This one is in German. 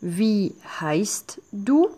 Wie heißt du?